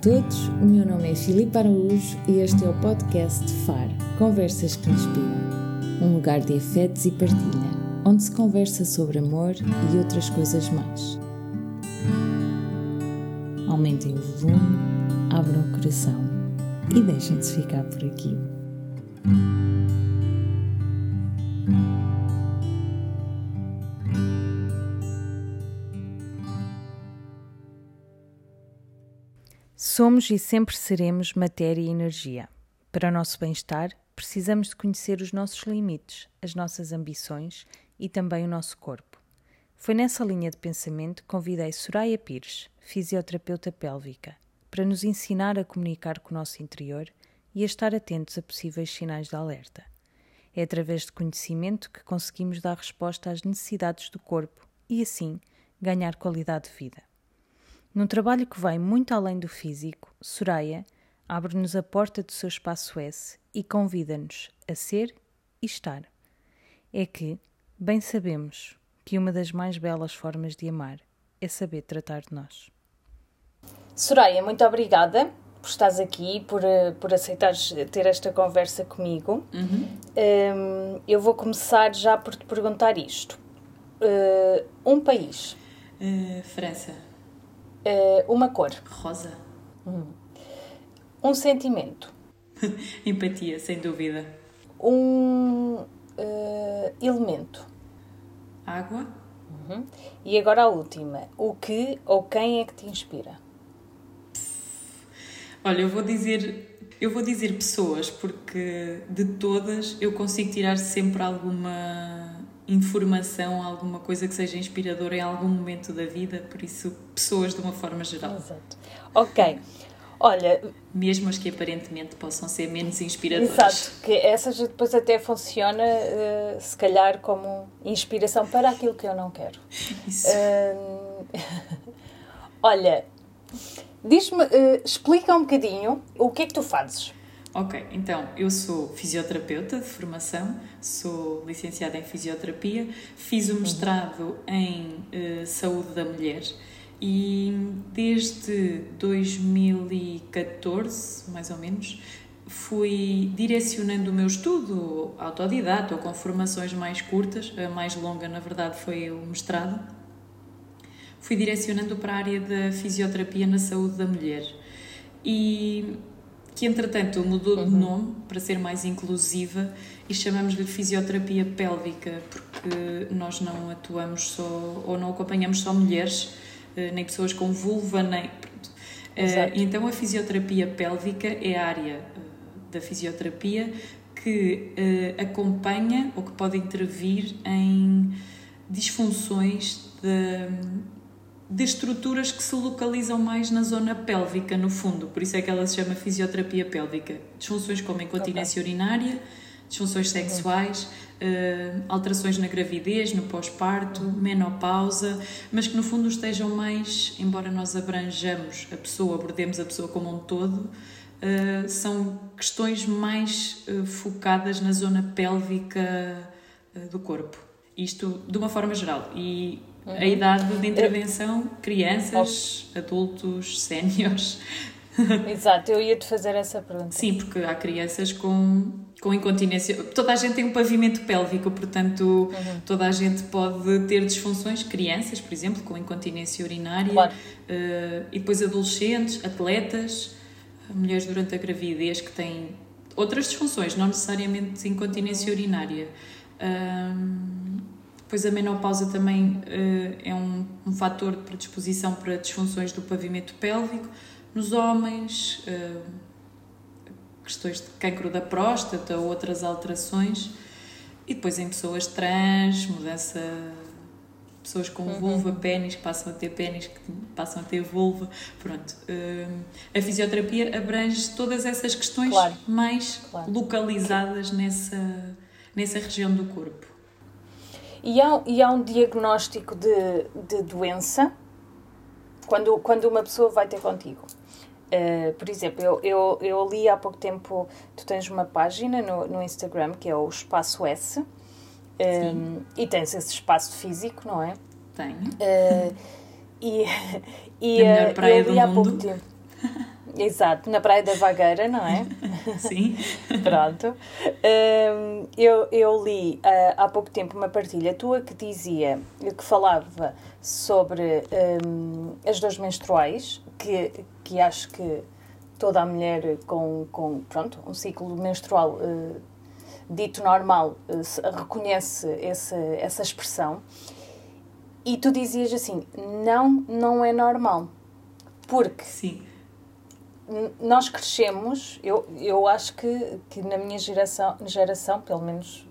todos, o meu nome é Filipe Araújo e este é o podcast FAR Conversas que Inspiram um lugar de afetos e partilha, onde se conversa sobre amor e outras coisas mais. Aumentem o volume, abram o coração e deixem-se ficar por aqui. Somos e sempre seremos matéria e energia. Para o nosso bem-estar, precisamos de conhecer os nossos limites, as nossas ambições e também o nosso corpo. Foi nessa linha de pensamento que convidei Soraya Pires, fisioterapeuta pélvica, para nos ensinar a comunicar com o nosso interior e a estar atentos a possíveis sinais de alerta. É através de conhecimento que conseguimos dar resposta às necessidades do corpo e, assim, ganhar qualidade de vida. Num trabalho que vai muito além do físico, Soraya abre-nos a porta do seu espaço S e convida-nos a ser e estar. É que, bem sabemos, que uma das mais belas formas de amar é saber tratar de nós. Soraya, muito obrigada por estares aqui, por, eh, por aceitares ter esta conversa comigo. Uhum. Um, eu vou começar já por te perguntar isto. Uh, um país. Uh, França. Uh, uma cor. Rosa. Hum. Um sentimento. Empatia, sem dúvida. Um uh, elemento. Água. Uhum. E agora a última. O que ou quem é que te inspira? Olha, eu vou dizer eu vou dizer pessoas porque de todas eu consigo tirar sempre alguma informação, alguma coisa que seja inspiradora em algum momento da vida, por isso, pessoas de uma forma geral. Exato. Ok. Olha. Mesmo as que aparentemente possam ser menos inspiradoras. Exato, que essas depois até funciona, uh, se calhar, como inspiração para aquilo que eu não quero. Isso. Uh, olha, diz-me, uh, explica um bocadinho o que é que tu fazes. Ok, então eu sou fisioterapeuta de formação, sou licenciada em fisioterapia, fiz o mestrado em uh, saúde da mulher e desde 2014, mais ou menos, fui direcionando o meu estudo autodidata ou com formações mais curtas, a mais longa, na verdade, foi o mestrado. Fui direcionando para a área da fisioterapia na saúde da mulher. E que entretanto mudou de uhum. nome para ser mais inclusiva e chamamos-lhe fisioterapia pélvica, porque nós não atuamos só ou não acompanhamos só mulheres, eh, nem pessoas com vulva, nem. Eh, Exato. Então a fisioterapia pélvica é a área eh, da fisioterapia que acompanha ou que pode intervir em disfunções de, de estruturas que se localizam mais na zona pélvica, no fundo. Por isso é que ela se chama fisioterapia pélvica. Disfunções como incontinência okay. urinária, disfunções uhum. sexuais, uh, alterações na gravidez, no pós-parto, uhum. menopausa, mas que no fundo estejam mais, embora nós abranjamos a pessoa, abordemos a pessoa como um todo, uh, são questões mais uh, focadas na zona pélvica do corpo. Isto de uma forma geral. E Uhum. A idade de intervenção, crianças, adultos, séniores. Exato, eu ia-te fazer essa pergunta. Sim, porque há crianças com, com incontinência. Toda a gente tem um pavimento pélvico, portanto, uhum. toda a gente pode ter disfunções. Crianças, por exemplo, com incontinência urinária, claro. uh, e depois adolescentes, atletas, mulheres durante a gravidez que têm outras disfunções, não necessariamente incontinência urinária. Depois a menopausa também uh, é um, um fator de predisposição para disfunções do pavimento pélvico. Nos homens, uh, questões de cancro da próstata, outras alterações. E depois em pessoas trans, mudança pessoas com uhum. vulva, pênis, que passam a ter pênis, que passam a ter vulva. Pronto. Uh, a fisioterapia abrange todas essas questões claro. mais claro. localizadas nessa, nessa região do corpo. E há, e há um diagnóstico de, de doença quando, quando uma pessoa vai ter contigo. Uh, por exemplo, eu, eu, eu li há pouco tempo, tu tens uma página no, no Instagram que é o Espaço S um, ehm, e tens esse espaço físico, não é? Tenho. Uh, e e uh, eu li há pouco tempo. Exato, na Praia da Vagueira, não é? Sim. Pronto. Um, eu, eu li uh, há pouco tempo uma partilha tua que dizia, que falava sobre um, as dores menstruais, que, que acho que toda a mulher com, com pronto, um ciclo menstrual uh, dito normal uh, reconhece esse, essa expressão. E tu dizias assim: não, não é normal. Porque Sim. Nós crescemos, eu, eu acho que, que na minha geração, geração, pelo menos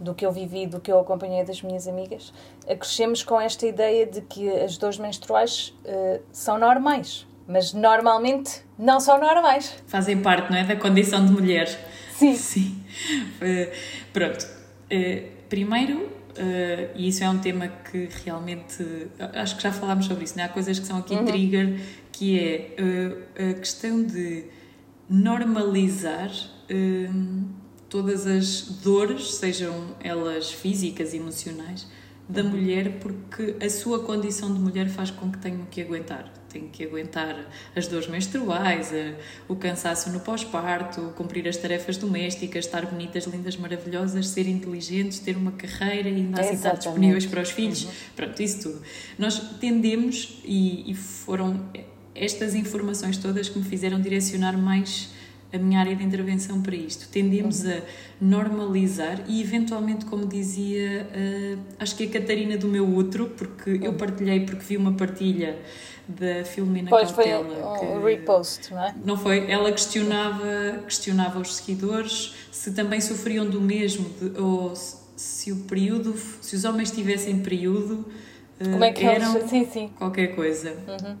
do que eu vivi, do que eu acompanhei das minhas amigas, crescemos com esta ideia de que as dores menstruais uh, são normais. Mas normalmente não são normais. Fazem parte, não é? Da condição de mulher. Sim. Sim. Uh, pronto. Uh, primeiro, Uh, e isso é um tema que realmente acho que já falámos sobre isso, né? há coisas que são aqui uhum. trigger que é uh, a questão de normalizar uh, todas as dores, sejam elas físicas, emocionais, da mulher, porque a sua condição de mulher faz com que tenham que aguentar tem que aguentar as dores menstruais, o cansaço no pós-parto, cumprir as tarefas domésticas, estar bonitas, lindas, maravilhosas, ser inteligentes, ter uma carreira e ainda assim estar disponíveis para os filhos. Uhum. Pronto, isso tudo. Nós tendemos, e, e foram estas informações todas que me fizeram direcionar mais a minha área de intervenção para isto. Tendemos uhum. a normalizar e, eventualmente, como dizia, uh, acho que a Catarina do meu outro, porque uhum. eu partilhei porque vi uma partilha da Filomena pois Cautela. Foi um repost, não é? Não foi? Ela questionava, questionava os seguidores se também sofriam do mesmo, de, ou se o período, se os homens tivessem período, como é que eram eles... sim, sim. qualquer coisa. Uhum.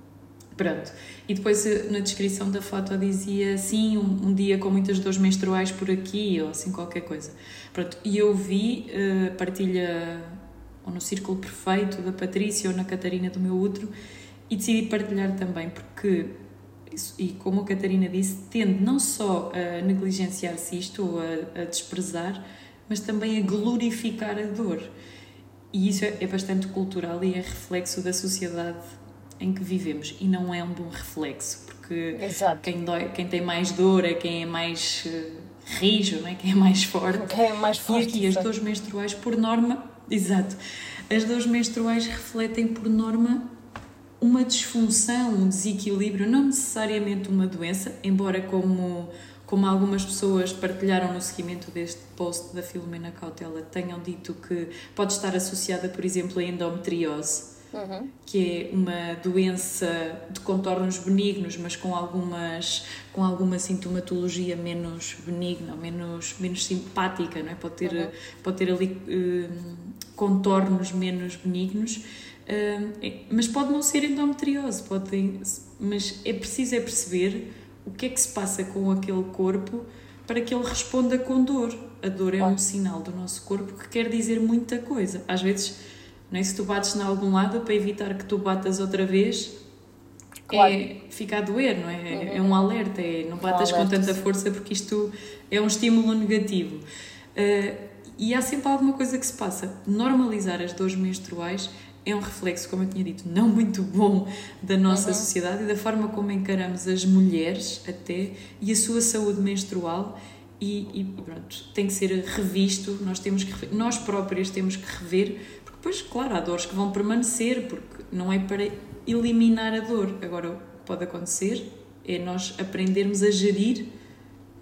Pronto. E depois eh, na descrição da foto dizia sim, um, um, dia com muitas dores menstruais por aqui, ou assim qualquer coisa. Pronto. E eu vi uh, partilha ou no Círculo Perfeito da Patrícia ou na Catarina do meu outro e decidi partilhar também porque e como a Catarina disse, tende não só a negligenciar-se isto ou a, a, desprezar, mas também a glorificar a dor. E isso é, é bastante cultural e é reflexo da sociedade em que vivemos e não é um bom reflexo, porque quem, dói, quem tem mais dor é quem é mais uh, rijo, não é? quem é mais forte. Quem é mais forte. E aqui as dores menstruais, por norma, exato, as dores menstruais refletem por norma uma disfunção, um desequilíbrio, não necessariamente uma doença, embora como, como algumas pessoas partilharam no seguimento deste post da Filomena Cautela tenham dito que pode estar associada, por exemplo, a endometriose, uhum. que é uma doença de contornos benignos, mas com algumas com alguma sintomatologia menos benigna, menos menos simpática, não é? Pode ter uhum. pode ter ali uh, contornos menos benignos Uh, mas pode não ser endometriose, pode mas é preciso é perceber o que é que se passa com aquele corpo para que ele responda com dor. A dor é um sinal do nosso corpo que quer dizer muita coisa. Às vezes, não é? se tu bates em algum lado, para evitar que tu batas outra vez, claro. é, fica a doer, não é? Uhum. É um alerta, é não batas um com tanta força porque isto é um estímulo negativo. Uh, e há sempre alguma coisa que se passa. Normalizar as dores menstruais é um reflexo, como eu tinha dito, não muito bom da nossa uhum. sociedade e da forma como encaramos as mulheres até e a sua saúde menstrual e, e pronto, tem que ser revisto, nós temos que nós próprias temos que rever, porque depois, claro, há dores que vão permanecer, porque não é para eliminar a dor. Agora, pode acontecer é nós aprendermos a gerir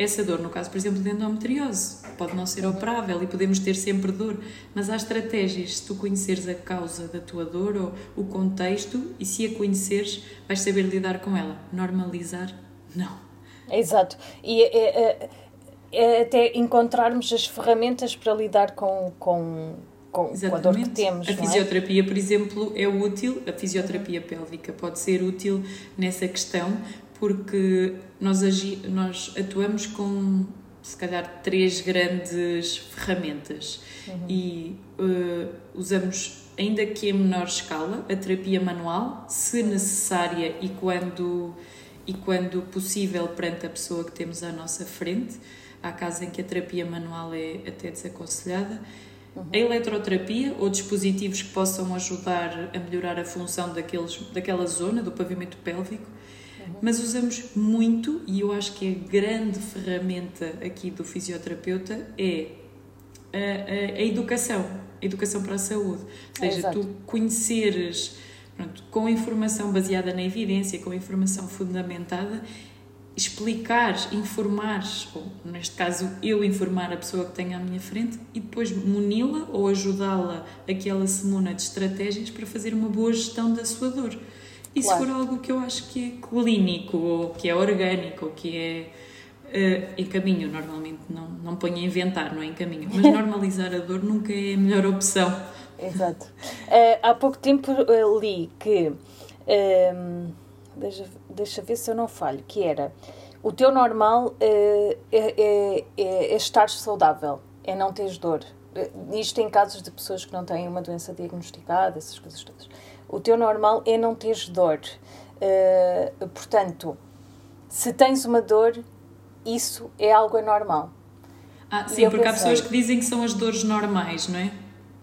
essa dor, no caso, por exemplo, de endometriose, pode não ser operável e podemos ter sempre dor, mas há estratégias. Se tu conheceres a causa da tua dor ou o contexto e se a conheceres, vais saber lidar com ela. Normalizar, não. Exato. E é, é, é até encontrarmos as ferramentas para lidar com, com, com, com a dor que temos. A é? fisioterapia, é? por exemplo, é útil, a fisioterapia pélvica pode ser útil nessa questão, porque nós, agi, nós atuamos com se calhar três grandes ferramentas uhum. e uh, usamos ainda que em menor escala a terapia manual se necessária e quando e quando possível perante a pessoa que temos à nossa frente há casos em que a terapia manual é até desaconselhada uhum. a eletroterapia ou dispositivos que possam ajudar a melhorar a função daqueles, daquela zona do pavimento pélvico mas usamos muito, e eu acho que a grande ferramenta aqui do fisioterapeuta é a, a, a educação, a educação para a saúde. Ou seja, é, tu conheceres pronto, com informação baseada na evidência, com informação fundamentada, explicar, informar, ou neste caso eu informar a pessoa que tenho à minha frente e depois muni-la ou ajudá-la a que ela se muna de estratégias para fazer uma boa gestão da sua dor. E claro. se for algo que eu acho que é clínico, ou que é orgânico, ou que é uh, em caminho, normalmente não, não ponho a inventar, não é em caminho, mas normalizar a dor nunca é a melhor opção. Exato. Uh, há pouco tempo uh, li que, ehm, deixa, deixa ver se eu não falho, que era o teu normal é, é, é, é estar saudável, é não teres dor. Isto em casos de pessoas que não têm uma doença diagnosticada, essas coisas todas. O teu normal é não teres dor. Uh, portanto, se tens uma dor, isso é algo anormal. Ah, sim, porque pensei, há pessoas que dizem que são as dores normais, não é?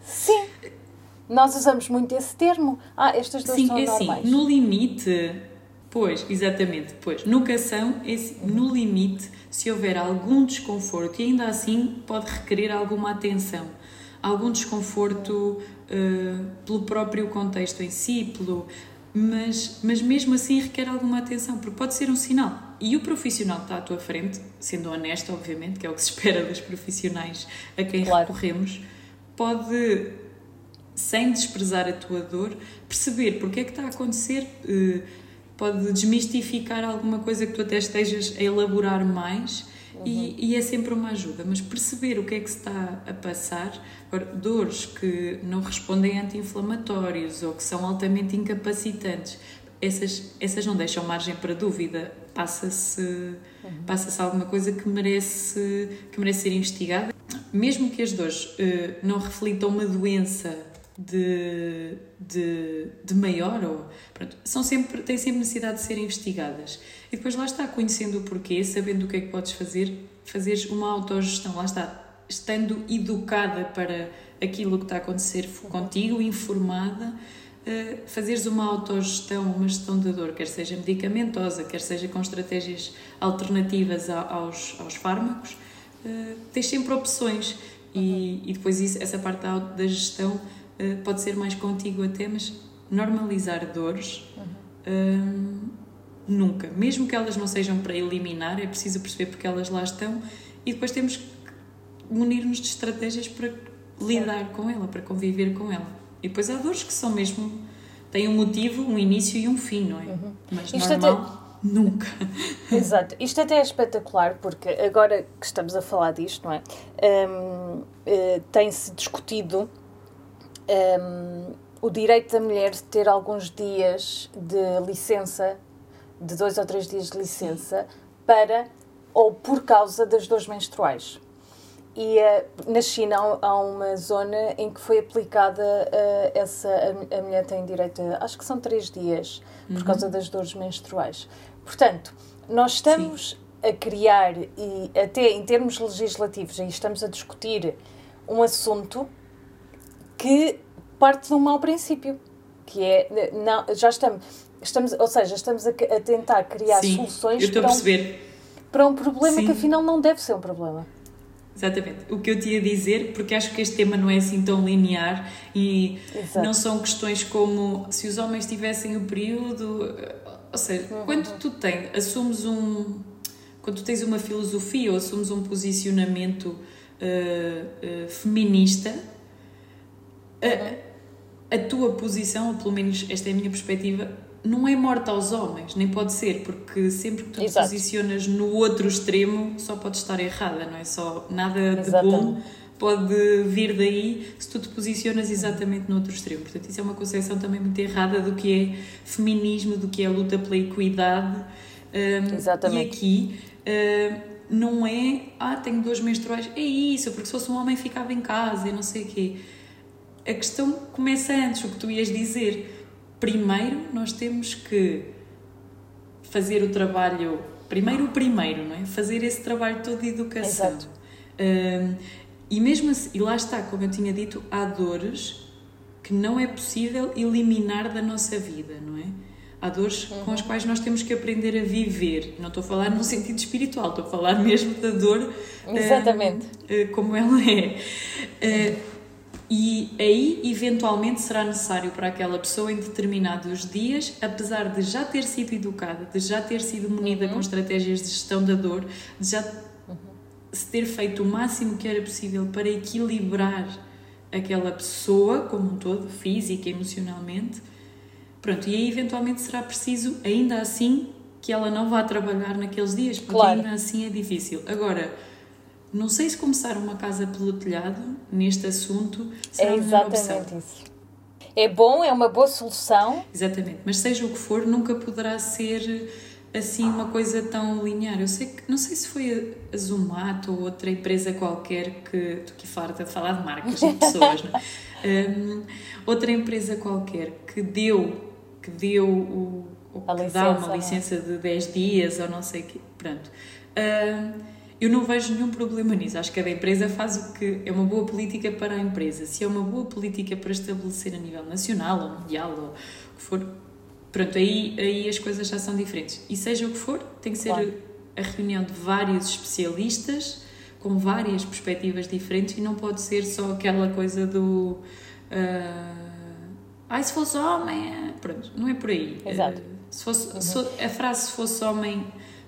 Sim. Nós usamos muito esse termo. Ah, estas dores sim, são é assim, normais. Sim, no limite, pois, exatamente, pois, no cação, é, no limite, se houver algum desconforto, e ainda assim pode requerer alguma atenção, algum desconforto uh, pelo próprio contexto em si, pelo, mas, mas mesmo assim requer alguma atenção, porque pode ser um sinal. E o profissional que está à tua frente, sendo honesto, obviamente, que é o que se espera dos profissionais a quem claro. recorremos, pode, sem desprezar a tua dor, perceber porque é que está a acontecer, uh, pode desmistificar alguma coisa que tu até estejas a elaborar mais Uhum. E, e, é sempre uma ajuda, mas perceber o que é que se está a passar, dores que não respondem a anti-inflamatórios ou que são altamente incapacitantes, essas, essas não deixam margem para dúvida. Passa-se uhum. passa alguma coisa que merece, que merece ser investigada. Mesmo que as dores uh, não reflitam uma doença de, de, de maior, ou, pronto, são sempre, têm sempre necessidade de serem investigadas. E depois lá está, conhecendo o porquê, sabendo o que é que podes fazer, fazeres uma autogestão, lá está, estando educada para aquilo que está a acontecer contigo, informada, uh, fazeres uma autogestão, uma gestão da dor, quer seja medicamentosa, quer seja com estratégias alternativas aos, aos fármacos, uh, tens sempre opções. E, e depois isso, essa parte da, da gestão uh, pode ser mais contigo até, mas normalizar dores. Uhum nunca. Mesmo que elas não sejam para eliminar, é preciso perceber porque elas lá estão e depois temos que munir-nos de estratégias para lidar com ela, para conviver com ela. E depois há dores que são mesmo. têm um motivo, um início e um fim, não é? Uhum. Mas Isto normal. Até... Nunca. Exato. Isto até é espetacular porque agora que estamos a falar disto, não é? Um, uh, eh, tem-se discutido um, o direito da mulher de ter alguns dias de licença de dois ou três dias de licença para ou por causa das dores menstruais. E uh, na China há uma zona em que foi aplicada uh, essa. A, a, mulher tem direito a. Acho que são três dias por uhum. causa das dores menstruais. Portanto, nós estamos Sim. a criar, e até em termos legislativos, aí estamos a discutir um assunto que parte de um mau princípio. Que é. Não, já estamos Estamos, ou seja, estamos a, a tentar criar Sim, soluções para um, para um problema Sim. que afinal não deve ser um problema. Exatamente. O que eu tinha a dizer, porque acho que este tema não é assim tão linear e Exato. não são questões como se os homens tivessem o período. Ou seja, uhum. quando tu tens, assumes um. Quando tu tens uma filosofia ou assumes um posicionamento uh, uh, feminista. A, a tua posição, ou pelo menos esta é a minha perspectiva, não é morta aos homens, nem pode ser, porque sempre que tu Exato. te posicionas no outro extremo, só pode estar errada, não é? Só nada de Exatamente. bom pode vir daí se tu te posicionas exatamente no outro extremo. Portanto, isso é uma concepção também muito errada do que é feminismo, do que é a luta pela equidade. Um, Exatamente. E aqui não é, ah, tenho dois menstruais, é isso, porque se fosse um homem ficava em casa e não sei o quê. A questão começa antes, o que tu ias dizer primeiro nós temos que fazer o trabalho, primeiro o primeiro, não é? Fazer esse trabalho todo de educação. Exato. Um, e mesmo assim, e lá está, como eu tinha dito, há dores que não é possível eliminar da nossa vida, não é? Há dores uhum. com as quais nós temos que aprender a viver. Não estou a falar no sentido espiritual, estou a falar mesmo da dor Exatamente. Uh, uh, como ela é. Uh, e aí, eventualmente, será necessário para aquela pessoa em determinados dias, apesar de já ter sido educada, de já ter sido munida uhum. com estratégias de gestão da dor, de já uhum. se ter feito o máximo que era possível para equilibrar aquela pessoa como um todo, física, emocionalmente, Pronto, e aí eventualmente será preciso, ainda assim, que ela não vá trabalhar naqueles dias, porque claro. ainda assim é difícil. Agora, não sei se começar uma casa pelo telhado neste assunto será é exatamente isso. É bom, é uma boa solução. Exatamente, mas seja o que for, nunca poderá ser assim uma coisa tão linear. Eu sei que não sei se foi a Zumato ou outra empresa qualquer que estou aqui farta de falar de marcas e pessoas, não é? um, outra empresa qualquer que deu que deu o, o que licença, dá uma é? licença de 10 dias ou não sei o quê. Pronto. Uh, eu não vejo nenhum problema nisso. Acho que cada empresa faz o que é uma boa política para a empresa. Se é uma boa política para estabelecer a nível nacional ou mundial ou o que for, pronto, aí, aí as coisas já são diferentes. E seja o que for, tem que ser claro. a reunião de vários especialistas com várias perspectivas diferentes e não pode ser só aquela coisa do. Uh, Ai, se fosse homem, é... pronto, não é por aí. Exato. Se fosse, uhum. se, a frase se fosse homem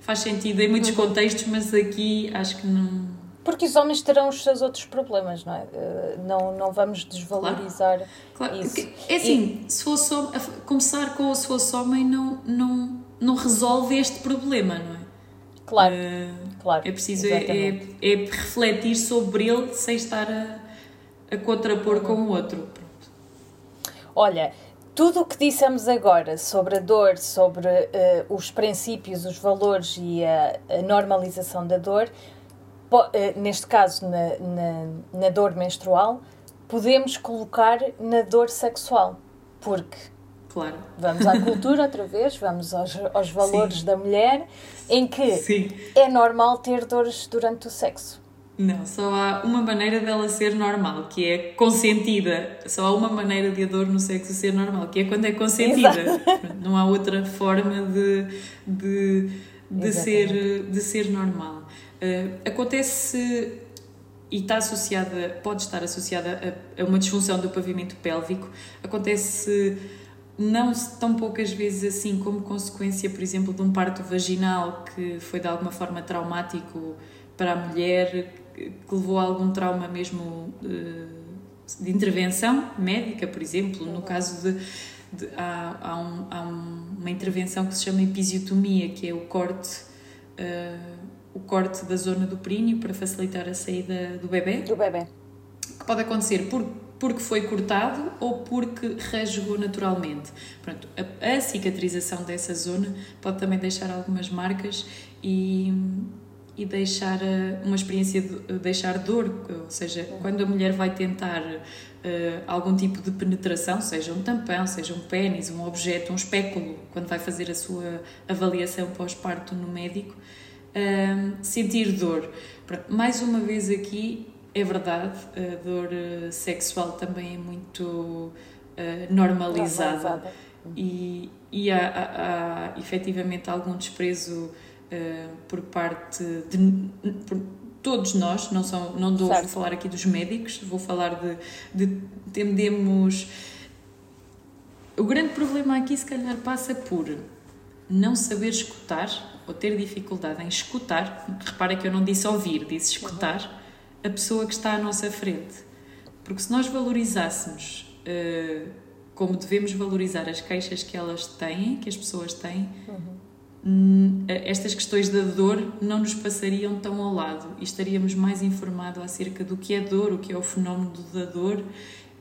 faz sentido em muitos uhum. contextos, mas aqui acho que não. Porque os homens terão os seus outros problemas, não é? Eh, não, não vamos desvalorizar claro. claro. isso. É assim, e... se fosse começar com o se fosse homem não, não, não resolve este problema, não é? Claro, uh, claro. É preciso é, é, é, refletir sobre ele sem estar a, a contrapor uhum. com o outro. Olha, tudo o que dissemos agora sobre a dor, sobre uh, os princípios, os valores e a, a normalização da dor, uh, neste caso na, na, na, dor menstrual, podemos colocar na dor sexual. Porque claro. vamos à cultura outra vez, vamos aos, aos valores Sim. da mulher, em que Sim. é normal ter dores durante o sexo. Não, só há uma maneira dela ser normal, que é consentida. Só há uma maneira de a dor no sexo ser normal, que é quando é consentida. Exato. Não há outra forma de, de, de, ser, de ser normal. Uh, acontece e está associada, pode estar associada a, a, uma disfunção do pavimento pélvico. Acontece não tão poucas vezes assim como consequência, por exemplo, de um parto vaginal que foi de alguma forma traumático para a mulher, que levou a algum trauma mesmo de, de intervenção médica, por exemplo, no caso de, de há, há, um, há, uma intervenção que se chama episiotomia, que é o corte uh, o corte da zona do períneo para facilitar a saída do bebê. Do bebê. Que pode acontecer por, porque foi cortado ou porque rasgou naturalmente. Pronto, a, a cicatrização dessa zona pode também deixar algumas marcas e e deixar eh, uma experiência de eh, deixar dor, ou seja, quando a mulher vai tentar uh, algum tipo de penetração, seja um tampão, seja um pênis, um objeto, um espéculo, quando vai fazer a sua avaliação pós-parto no médico, uh, sentir dor. Mais uma vez aqui, é verdade, a dor sexual também é muito uh, normalizada, normalizada. e, e há, há, há efetivamente algum desprezo uh, por parte de por todos nós, não, são, não dou, vou falar aqui dos médicos, vou falar de, de tendemos. O grande problema aqui, se calhar, passa por não saber escutar ou ter dificuldade em escutar. Repara que eu não disse ouvir, disse escutar a pessoa que está à nossa frente. Porque se nós valorizássemos uh, como devemos valorizar as queixas que elas têm, que as pessoas têm, uhum Hum, estas questões da dor não nos passariam tão ao lado e estaríamos mais informados acerca do que é dor, o que é o fenómeno da dor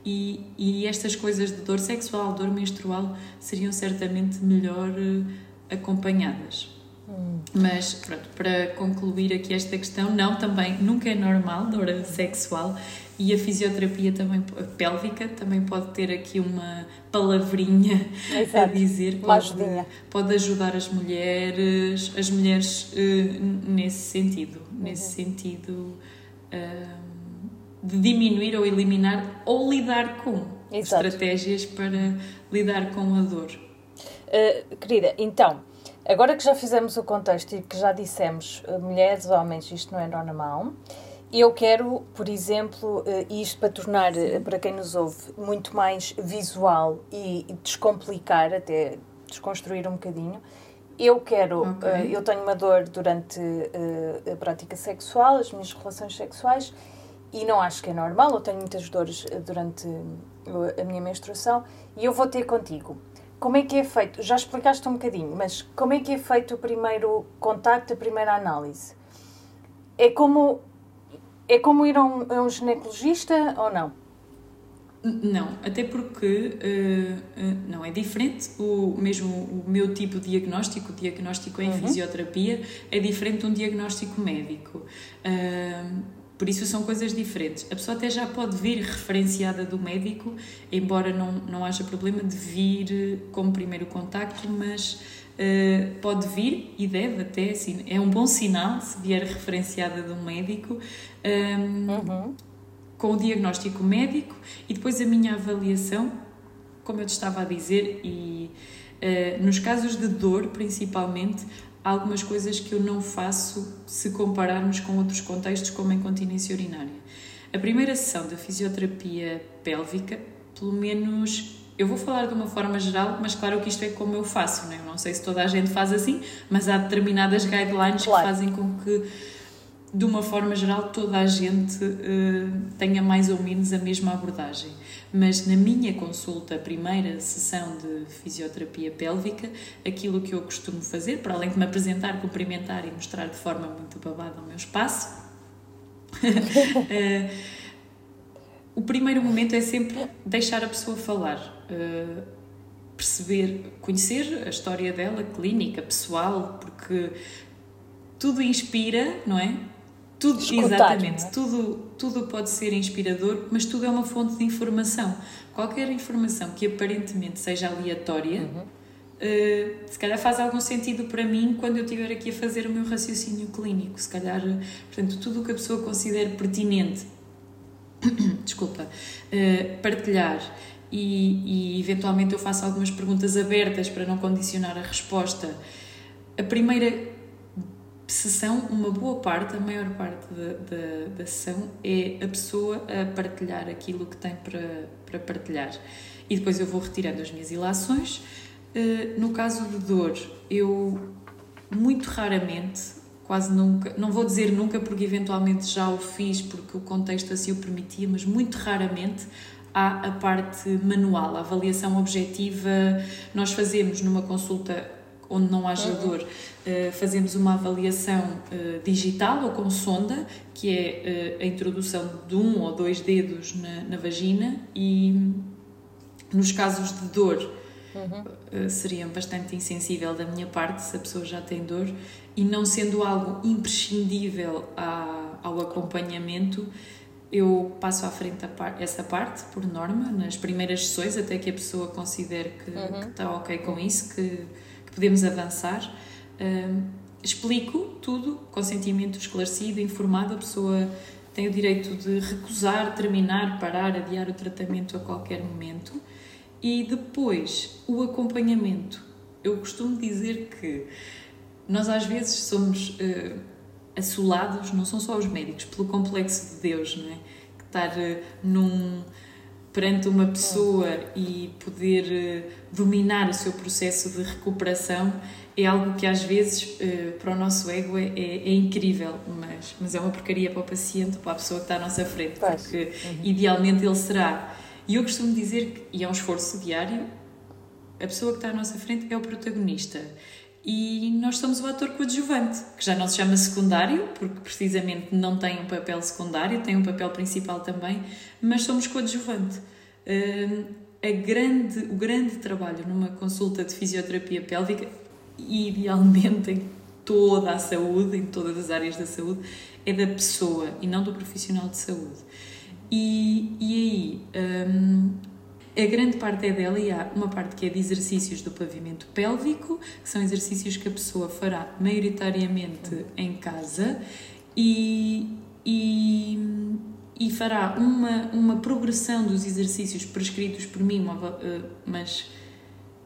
e, e estas coisas de dor sexual, dor menstrual, seriam certamente melhor uh, acompanhadas. Hum. Mas, pronto, para concluir aqui esta questão, não, também nunca é normal dor sexual e a fisioterapia também pélvica também pode ter aqui uma palavrinha Exato. a dizer pode, pode ajudar as mulheres as mulheres uh, nesse sentido uhum. nesse sentido uh, de diminuir ou eliminar ou lidar com Exato. estratégias para lidar com a dor Uh, querida, então, agora que já fizemos o contexto e que já dissemos uh, mulheres, homens, isto não é normal, eu quero, por exemplo, uh, isto para tornar, para quem nos ouve, muito mais visual e, e descomplicar, até desconstruir um bocadinho. Eu quero, okay. eu tenho uma dor durante a prática sexual, as minhas relações sexuais, e não acho que é normal, eu tenho muitas dores durante a minha menstruação e eu vou ter contigo. Como é que é feito? Já explicaste um bocadinho, mas como é que é feito o primeiro contacto, a primeira análise? É como, é como ir a um, a um ginecologista ou não? Não, até porque uh, uh, não é diferente. O mesmo o meu tipo de diagnóstico, o diagnóstico em uhum. fisioterapia, é diferente de um diagnóstico médico. Uh, por isso são coisas diferentes. A pessoa até já pode vir referenciada do médico, embora não, não haja problema de vir como primeiro contacto, mas uh, pode vir e deve até, assim, é um bom sinal se vier referenciada do médico. Um, ehm, uhum. Com o diagnóstico médico e depois a minha avaliação, como eu te estava a dizer, e uh, nos casos de dor principalmente, algumas coisas que eu não faço se compararmos com outros contextos, como a incontinência urinária. A primeira sessão da fisioterapia pélvica, pelo menos eu vou falar de uma forma geral, mas claro que isto é como eu faço, não é? Eu não sei se toda a gente faz assim, mas há determinadas guidelines claro. que fazem com que de uma forma geral, toda a gente uh, tenha mais ou menos a mesma abordagem. Mas na minha consulta, primeira sessão de fisioterapia pélvica, aquilo que eu costumo fazer, para além de me apresentar, cumprimentar e mostrar de forma muito babada o meu espaço, uh, o primeiro momento é sempre deixar a pessoa falar. Uh, perceber, conhecer a história dela, clínica, pessoal, porque tudo inspira, não é? Tudo, exatamente, é? tudo, tudo pode ser inspirador, mas tudo é uma fonte de informação. Qualquer informação que aparentemente seja aleatória, uhum. uh, se calhar faz algum sentido para mim quando eu estiver aqui a fazer o meu raciocínio clínico. Se calhar, portanto, tudo o que a pessoa considere pertinente, desculpa, uh, partilhar e, e eventualmente eu faço algumas perguntas abertas para não condicionar a resposta. A primeira sessão, uma boa parte, a maior parte da, da, da sessão é a pessoa a partilhar aquilo que tem para, para partilhar. E depois eu vou retirando as minhas ilações. Uh, no caso de dor, eu muito raramente, quase nunca, não vou dizer nunca porque eventualmente já o fiz porque o contexto assim o permitia, mas muito raramente há a parte manual, a avaliação objetiva. Nós fazemos numa consulta onde não haja dor, uh, fazemos uma avaliação uh, digital ou com sonda, que é uh, a introdução de um ou dois dedos na, na vagina e nos casos de dor uhum. seria bastante insensível da minha parte se a pessoa já tem dor e não sendo algo imprescindível a, ao acompanhamento eu passo à frente par essa parte, por norma, nas primeiras sessões, até que a pessoa considere que, uhum. que está ok com isso, que podemos avançar. Uh, explico tudo, consentimento esclarecido, informado, a pessoa tem o direito de recusar, terminar, parar, adiar o tratamento a qualquer momento. E depois, o acompanhamento. Eu costumo dizer que nós às vezes somos uh, assolados, não são só os médicos, pelo complexo de Deus, não é? Que estar uh, num perante uma pessoa e poder uh, dominar o seu processo de recuperação é algo que às vezes uh, para o nosso ego é, é, é, incrível, mas, mas é uma porcaria para o paciente, para a pessoa que está à nossa frente, porque uhum. idealmente ele será. E eu costumo dizer que, e é um esforço diário, a pessoa que está à nossa frente é o protagonista e nós somos o ator coadjuvante, que já não se chama secundário, porque precisamente não tem um papel secundário, tem um papel principal também, mas somos coadjuvante. Uh, a grande, o grande trabalho numa consulta de fisioterapia pélvica, idealmente em toda a saúde, em todas as áreas da saúde, é da pessoa e não do profissional de saúde. E, e aí, um, a grande parte é dela e há uma parte que é de exercícios do pavimento pélvico, que são exercícios que a pessoa fará maioritariamente em casa e, e, e fará uma, uma progressão dos exercícios prescritos por mim, uma, eh, mas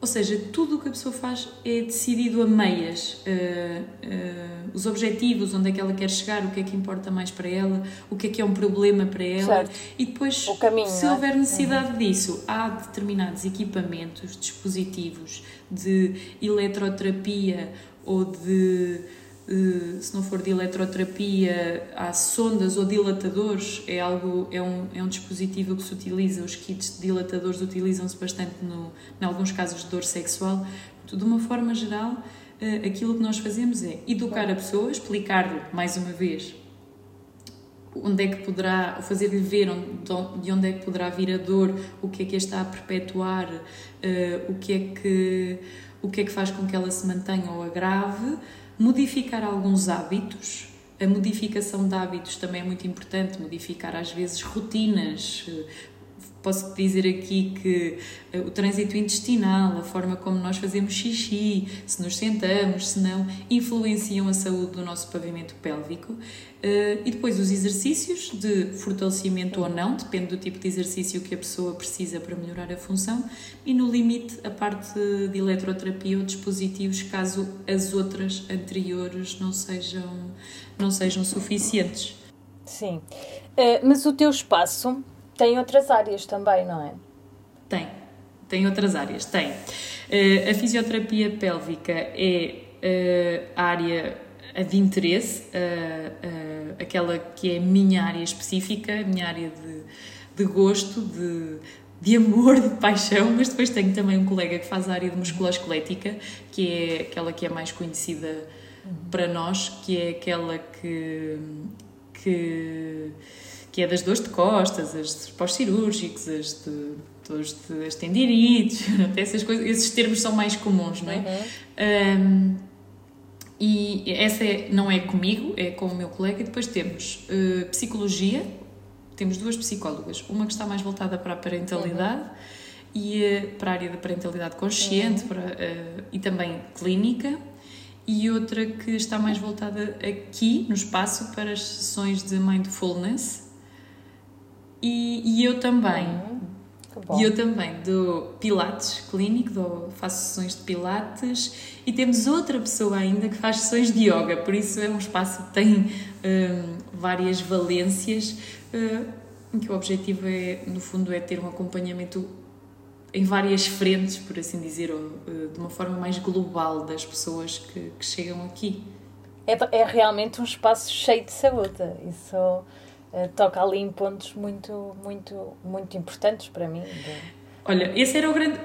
Ou seja, tudo o que a pessoa faz é decidido a meias. Uh, uh, os objetivos, onde é que ela quer chegar, o que é que importa mais para ela, o que é que é um problema para ela. Certo. E depois, caminho, se é? houver é? necessidade uhum. disso, há determinados equipamentos, dispositivos de eletroterapia ou de se não for de eletroterapia, há sondas ou dilatadores, é algo é um, é um dispositivo que se utiliza, os kits de dilatadores utilizam-se bastante no, em alguns casos de dor sexual. De uma forma geral, uh, aquilo que nós fazemos é educar a pessoa, explicar-lhe mais uma vez onde é que poderá, fazer-lhe ver de onde é que poderá vir a dor, o que é que a está a perpetuar, uh, o que é que o que é que faz com que ela se mantenha ou agrave modificar alguns hábitos. A modificação de hábitos também é muito importante, modificar às vezes rotinas. Posso dizer aqui que eh, o trânsito intestinal, a forma como nós fazemos xixi, se nos sentamos, se não, influenciam a saúde do nosso pavimento pélvico. Uh, e depois os exercícios de fortalecimento ou não, depende do tipo de exercício que a pessoa precisa para melhorar a função, e no limite a parte de eletroterapia ou dispositivos, caso as outras anteriores não sejam, não sejam suficientes. Sim, uh, mas o teu espaço tem outras áreas também, não é? Tem, tem outras áreas, tem. Uh, a fisioterapia pélvica é a área de interesse, uh, uh, aquela que é a minha área específica, a minha área de, de gosto, de, de amor, de paixão, mas depois tenho também um colega que faz a área de musculoesquelética, que é aquela que é mais conhecida para nós, que é aquela que, que, que é das dores de costas, as pós-cirúrgicos, as de, dos, de, as tendinites, essas coisas, esses termos são mais comuns, não é? Uhum. Um, e essa é, não é comigo, é com o meu colega. E depois temos uh, psicologia, temos duas psicólogas, uma que está mais voltada para a parentalidade uhum. e uh, para a área da parentalidade consciente uhum. para, uh, e também clínica, e outra que está mais voltada aqui no espaço para as sessões de mindfulness. E, e eu também. Uhum e eu também dou pilates clínico, dou, faço sessões de pilates e temos outra pessoa ainda que faz sessões de yoga, por isso é um espaço que tem um, várias valências, em que o objetivo é, no fundo, é ter um acompanhamento em várias frentes, por assim dizer, ou, uh, de uma forma mais global das pessoas que, que chegam aqui. É, é realmente um espaço cheio de saúde, isso eh, toca ali em pontos muito, muito, muito importantes para mim. Olha, esse era o grande.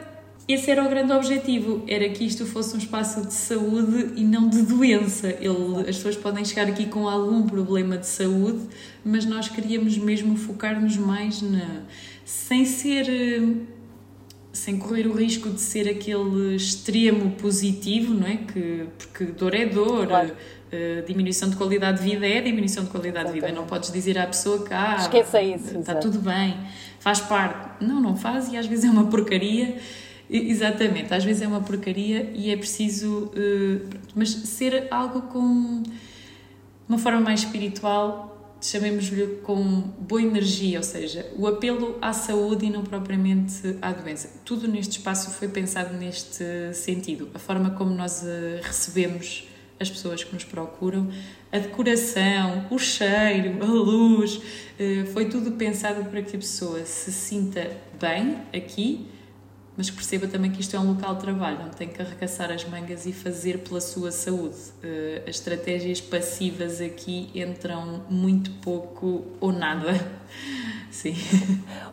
Esse era o grande objetivo, era que isto fosse um espaço de saúde e não de doença. Ele, as pessoas podem chegar aqui com algum problema de saúde, mas nós queríamos mesmo focar-nos mais na. sem ser. sem correr o risco de ser aquele extremo positivo, não é? Que, porque dor é dor. Claro Uh, diminuição de qualidade de vida é diminuição de qualidade Exatamente. de vida. Não podes dizer à pessoa que ah, esqueça isso, está tudo bem, faz parte. Não, não faz e às vezes é uma porcaria. Exatamente, às vezes é uma porcaria e é preciso. Uh, mas ser algo com uma forma mais espiritual, chamemos-lhe com boa energia, ou seja, o apelo à saúde e não propriamente à doença. Tudo neste espaço foi pensado neste sentido. A forma como nós uh, recebemos as pessoas que nos procuram, a decoração, o cheiro, a luz, eh, foi tudo pensado para que a pessoa se sinta bem aqui, mas que perceba também que isto é um local de trabalho, onde tem que arregaçar as mangas e fazer pela sua saúde. Eh, as estratégias passivas aqui entram muito pouco ou nada. Sim.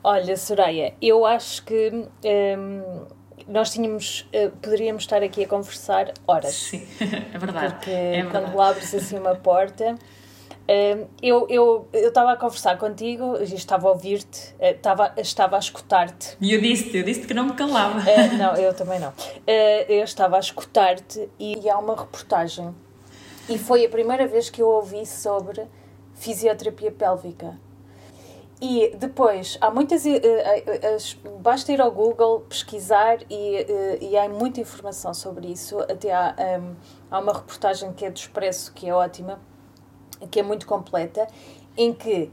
Olha, Soraya, eu acho que. Hum nós tínhamos, uh, poderíamos estar aqui a conversar horas. Sim, é verdade. Porque é verdade. quando abres assim uma porta. Uh, eu eu eu estava a conversar contigo, estava a ouvir-te, uh, estava, estava a escutar-te. E eu disse-te, eu disse-te que não me calava. Uh, não, eu também não. eu estava a escutar-te e, e há uma reportagem. E foi a primeira vez que eu ouvi sobre fisioterapia pélvica. E depois, há muitas. Eh, eh, eh, basta ir ao Google, pesquisar e, e há muita informação sobre isso. Até há, um, há uma reportagem que é do Expresso, que é ótima, que é muito completa, em que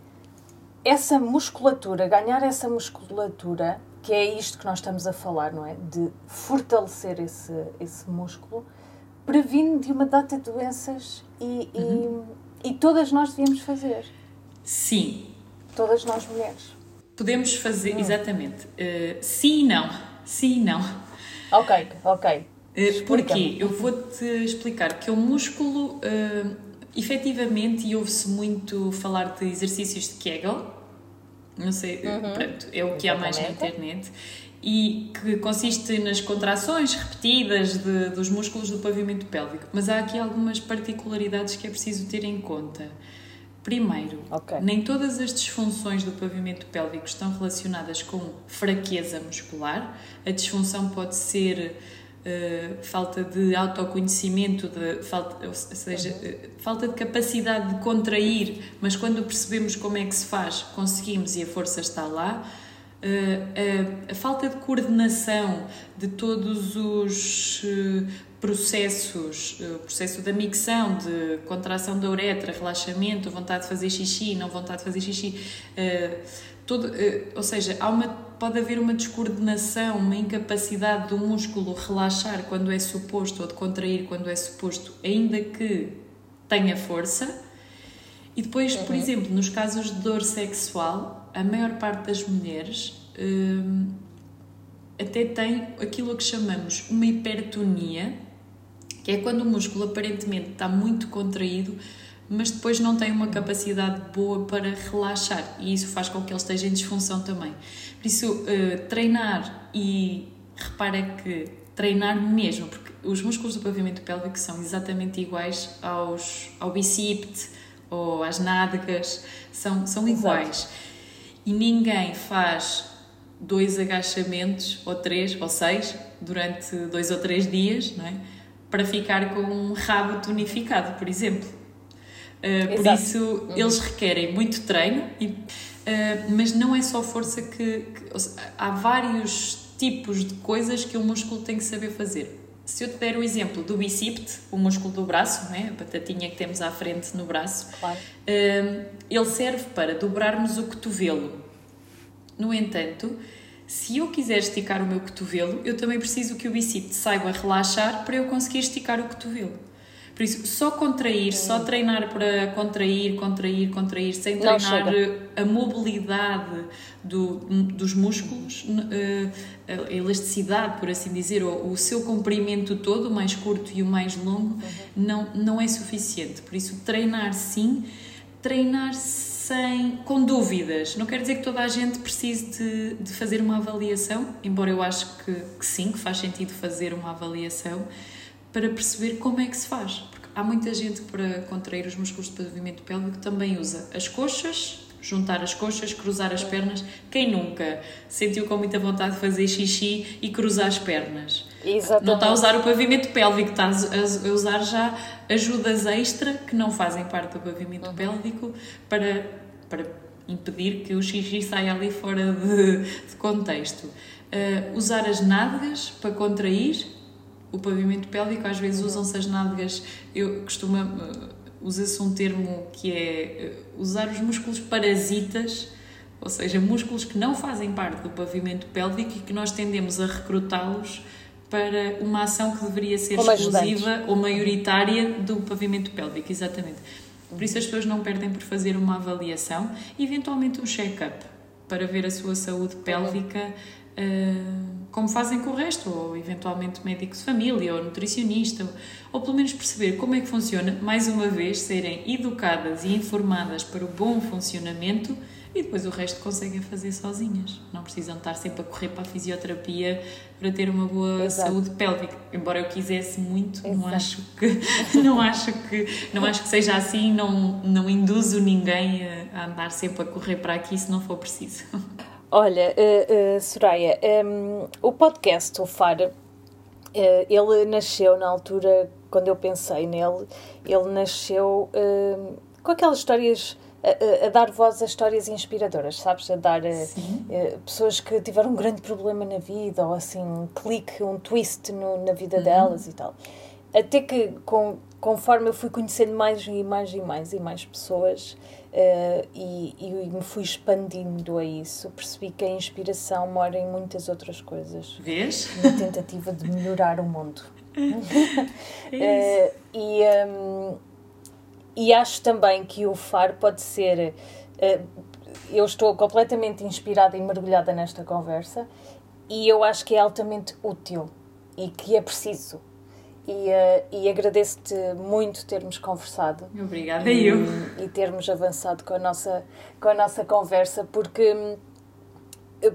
essa musculatura, ganhar essa musculatura, que é isto que nós estamos a falar, não é? De fortalecer esse, esse músculo, previne de uma data de doenças e, uhum. e, e todas nós devíamos fazer. Sim. Todas nós mulheres. Podemos fazer, hum. exatamente. Uh, sim e não. Sim e não. Ok, ok. Uh, porquê? Eu vou-te explicar que o músculo, uh, efetivamente, e ouve-se muito falar de exercícios de Kegel, não sei, uhum. pronto, é o que há mais na internet, e que consiste nas contrações repetidas de, dos músculos do pavimento pélvico. Mas há aqui algumas particularidades que é preciso ter em conta. Primeiro, okay. nem todas as disfunções do pavimento pélvico estão relacionadas com fraqueza muscular. A disfunção pode ser uh, falta de autoconhecimento, de, falta, ou seja, uhum. uh, falta de capacidade de contrair, mas quando percebemos como é que se faz, conseguimos e a força está lá. A, a, falta de coordenação de todos os processos, o processo da micção, de contração da uretra, relaxamento, vontade de fazer xixi, não vontade de fazer xixi, todo, ou seja, há uma pode haver uma descoordenação, uma incapacidade do músculo relaxar quando é suposto ou de contrair quando é suposto, ainda que tenha força. E depois, uhum. por exemplo, nos casos de dor sexual, a maior parte das mulheres hum, até tem aquilo que chamamos uma hipertonia, que é quando o músculo aparentemente está muito contraído, mas depois não tem uma capacidade boa para relaxar e isso faz com que ele esteja em disfunção também. Por isso, uh, treinar e repara que treinar mesmo, porque os músculos do pavimento pélvico são exatamente iguais aos, ao bicípite ou às nádegas, são, são iguais. E ninguém faz dois agachamentos, ou três, ou seis, durante dois ou três dias, não é? para ficar com um rabo tonificado, por exemplo. Uh, por isso, uhum. eles requerem muito treino, e, uh, mas não é só força que. que seja, há vários tipos de coisas que o músculo tem que saber fazer. Se eu te der o exemplo do bicípite, o músculo do braço, não é? a batatinha que temos à frente no braço, claro. uh, ele serve para dobrarmos o cotovelo. No entanto, se eu quiser esticar o meu cotovelo, eu também preciso que o bicípete saiba relaxar para eu conseguir esticar o cotovelo. Por isso, só contrair, só treinar para contrair, contrair, contrair, sem treinar a mobilidade do, dos músculos, eh, a elasticidade, por assim dizer, ou o seu comprimento todo, o mais curto e o mais longo, uhum. não, não é suficiente. Por isso, treinar sim, treinar sem, com dúvidas. Não quer dizer que toda a gente precise de, de fazer uma avaliação, embora eu acho que, que sim, que faz sentido fazer uma avaliação para perceber como é que se faz. Porque há muita gente que, para contrair os músculos do pavimento pélvico, também usa as coxas, juntar as coxas, cruzar as pernas. Quem nunca sentiu com muita vontade de fazer xixi e cruzar as pernas? Exatamente. Não está a usar o pavimento pélvico, está a usar já ajudas extra que não fazem parte do pavimento uhum. pélvico para, para impedir que o xixi saia ali fora de, de contexto. Uh, usar as nádegas para contrair o pavimento pélvico, às vezes usam-se as nádegas, eu costumo, uh, usa-se um termo que é uh, usar os músculos parasitas, ou seja, músculos que não fazem parte do pavimento pélvico e que nós tendemos a recrutá-los para uma ação que deveria ser Como exclusiva ajudantes. ou maioritária do pavimento pélvico, exatamente. Por isso as pessoas não perdem por fazer uma avaliação e eventualmente um check-up para ver a sua saúde pélvica como fazem com o resto, ou eventualmente médico de família, ou nutricionista, ou pelo menos perceber como é que funciona, mais uma vez, serem educadas e informadas para o bom funcionamento e depois o resto conseguem fazer sozinhas. Não precisam estar sempre a correr para a fisioterapia para ter uma boa Exato. saúde pélvica. Embora eu quisesse muito, não acho que não acho que não acho que seja assim, não não induzo ninguém a andar sempre a correr para aqui se não for preciso. Olha, uh, uh, Soraya, um, ehm, o podcast, o FAR, uh, ele nasceu na altura, quando eu pensei nele, ele nasceu ehm, com aquelas histórias, a, a, dar voz a histórias inspiradoras, sabes? A dar pessoas que tiveram um grande problema na vida, ou assim, um clique, um twist no, na vida uhum. delas e tal. até que com, conforme eu fui conhecendo mais e mais e mais e mais pessoas uh, e, e, me fui expandindo a isso, percebi que a inspiração mora em muitas outras coisas. Vês? Na tentativa de melhorar o mundo. É uh, e, um, e acho também que o FAR pode ser. Uh, eu estou completamente inspirada e mergulhada nesta conversa e eu acho que é altamente útil e que é preciso e, uh, e agradeço-te muito termos conversado. Obrigada, e, eu. E termos avançado com a nossa, com a nossa conversa, porque,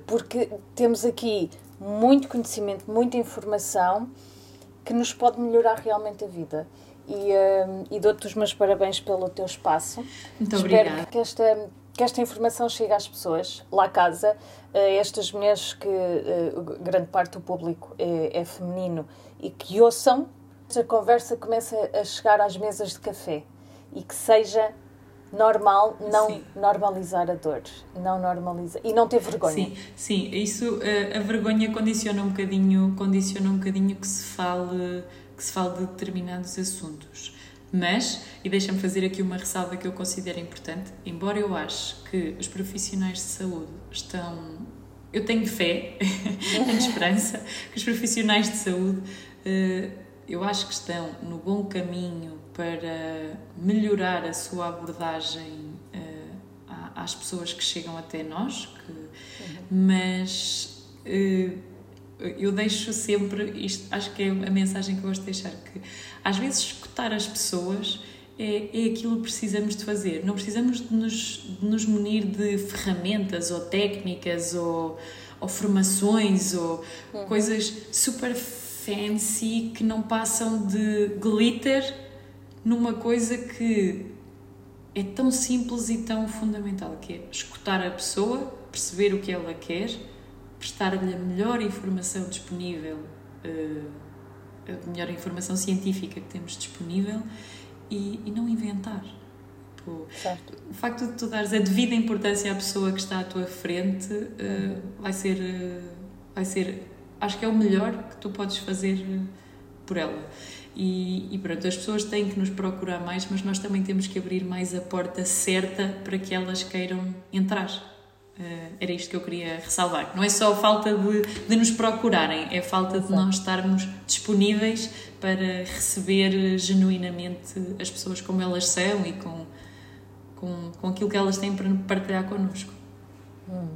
porque temos aqui muito conhecimento, muita informação que nos pode melhorar realmente a vida. E, uh, e dou-te os meus parabéns pelo teu espaço. Muito Espero obrigada. que esta, que esta informação chegue às pessoas lá a casa, a estas mulheres que grande parte do público é, é feminino e que ouçam a conversa começa a chegar às mesas de café e que seja normal não sim. normalizar a dor, não normalizar e não ter vergonha. Sim, sim, isso a, eh, a vergonha condiciona um bocadinho, condiciona um bocadinho que se fale que se fale de determinados assuntos. Mas, e deixa-me fazer aqui uma ressalva que eu considero importante, embora eu ache que os profissionais de saúde estão. Eu tenho fé, tenho esperança que os profissionais de saúde uh, eu acho que estão no bom caminho para melhorar a sua abordagem uh, às pessoas que chegam até nós, que, uhum. mas uh, eu deixo sempre isto, acho que é a mensagem que eu gosto de deixar, que às vezes escutar as pessoas é, é aquilo que precisamos de fazer. Não precisamos de nos, de nos munir de ferramentas ou técnicas ou, ou formações ou uhum. coisas super fancy que não passam de glitter numa coisa que é tão simples e tão fundamental, que é escutar a pessoa, perceber o que ela quer, prestar-lhe a melhor informação disponível, eh, a melhor informação científica que temos disponível e, e não inventar. certo. O facto de tu dares a devida importância à pessoa que está à tua frente uh, vai ser uh, vai ser acho que é o melhor que tu podes fazer eh, por ela. E, e pronto, as pessoas têm que nos procurar mais, mas nós também temos que abrir mais a porta certa para que elas queiram entrar. Uh, era isto que eu queria ressalvar. Não é só a falta de, de nos procurarem, é a falta de nós estarmos disponíveis para receber genuinamente as pessoas como elas são e com, com, com aquilo que elas têm para partilhar connosco. Hum.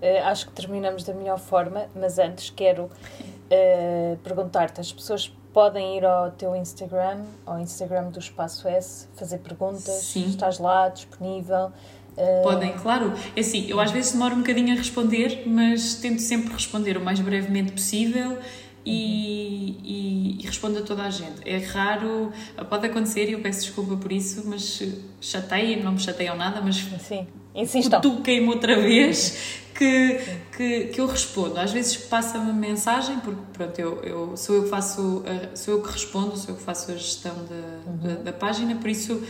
Uh, acho que terminamos da melhor forma, mas antes quero uh, perguntar-te: as pessoas podem ir ao teu Instagram, ao Instagram do Espaço S, fazer perguntas? Sim. Estás lá, disponível? Uh... Podem, claro. É assim, eu às vezes demoro um bocadinho a responder, mas tento sempre responder o mais brevemente possível e, e, e, respondo a toda a gente. É raro, pode acontecer e eu peço desculpa por isso, mas chateiem, não me chateiam nada, mas Sim, insistam. Toquei-me outra vez que, que, que eu respondo. Às vezes passa uma mensagem, porque pronto, eu, eu, sou eu que faço, sou eu que respondo, sou eu que faço a gestão da, uhum. da, da, página, por isso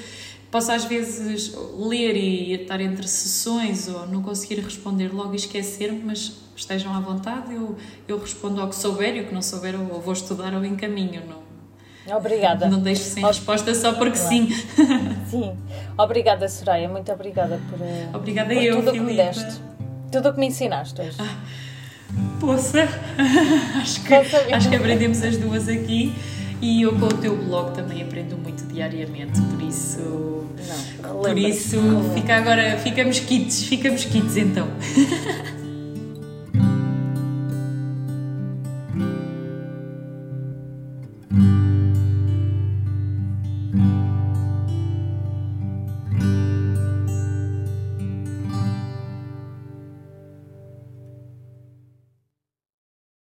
posso às vezes ler e estar entre sessões ou não conseguir responder logo e esquecer-me, mas estejam à vontade, eu, eu respondo ao que souber e o que não souber ou vou estudar ou encaminho, não, Obrigada. Não deixo sem resposta só porque claro. sim. Sim. Obrigada, Soraya. Muito obrigada por, eh, obrigada por eu, tudo Filipe. que me deste. Tudo o que me ensinaste hoje. Ah, poça, acho que, acho que aprendemos as duas aqui e eu com o teu blog também aprendo muito diariamente, por isso. Não, por isso, fica agora, ficamos kits, ficamos kits então.